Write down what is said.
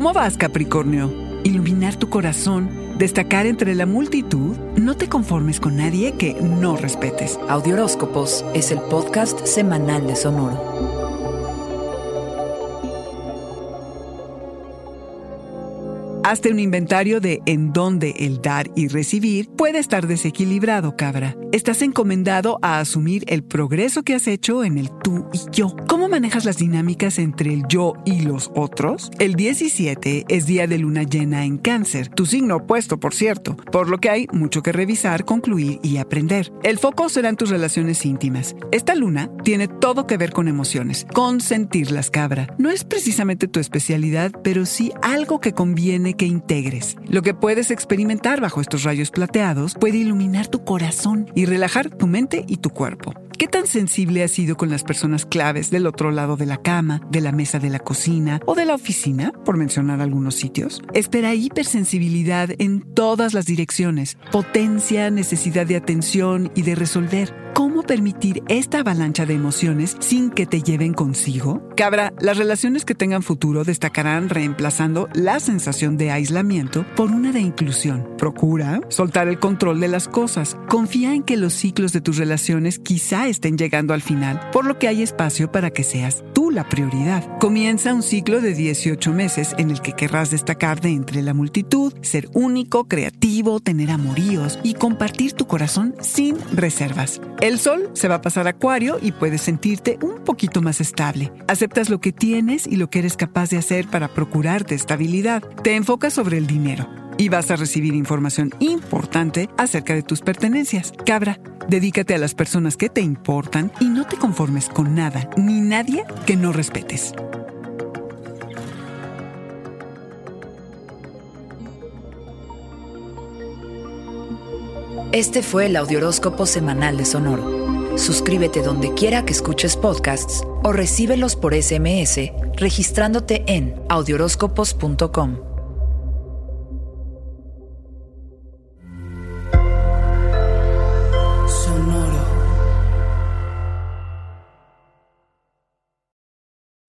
¿Cómo vas, Capricornio? Iluminar tu corazón, destacar entre la multitud, no te conformes con nadie que no respetes. Audioróscopos es el podcast semanal de Sonoro. Hazte un inventario de en dónde el dar y recibir puede estar desequilibrado, cabra. Estás encomendado a asumir el progreso que has hecho en el tú y yo. ¿Cómo manejas las dinámicas entre el yo y los otros? El 17 es día de luna llena en cáncer, tu signo opuesto, por cierto, por lo que hay mucho que revisar, concluir y aprender. El foco serán tus relaciones íntimas. Esta luna tiene todo que ver con emociones, con sentirlas, cabra. No es precisamente tu especialidad, pero sí algo que conviene que integres. Lo que puedes experimentar bajo estos rayos plateados puede iluminar tu corazón y relajar tu mente y tu cuerpo. ¿Qué tan sensible has sido con las personas claves del otro lado de la cama, de la mesa de la cocina o de la oficina, por mencionar algunos sitios? Espera hipersensibilidad en todas las direcciones, potencia, necesidad de atención y de resolver. ¿Cómo permitir esta avalancha de emociones sin que te lleven consigo? Cabra, las relaciones que tengan futuro destacarán reemplazando la sensación de aislamiento por una de inclusión. Procura soltar el control de las cosas. Confía en que los ciclos de tus relaciones quizá estén llegando al final, por lo que hay espacio para que seas tú la prioridad. Comienza un ciclo de 18 meses en el que querrás destacar de entre la multitud, ser único, creativo, tener amoríos y compartir tu corazón sin reservas. El sol se va a pasar a acuario y puedes sentirte un poquito más estable. Aceptas lo que tienes y lo que eres capaz de hacer para procurarte estabilidad. Te enfocas sobre el dinero y vas a recibir información importante acerca de tus pertenencias. Cabra, dedícate a las personas que te importan y no te conformes con nada ni nadie que no respetes. Este fue el Audioróscopo Semanal de Sonoro. Suscríbete donde quiera que escuches podcasts o recíbelos por SMS registrándote en audioróscopos.com.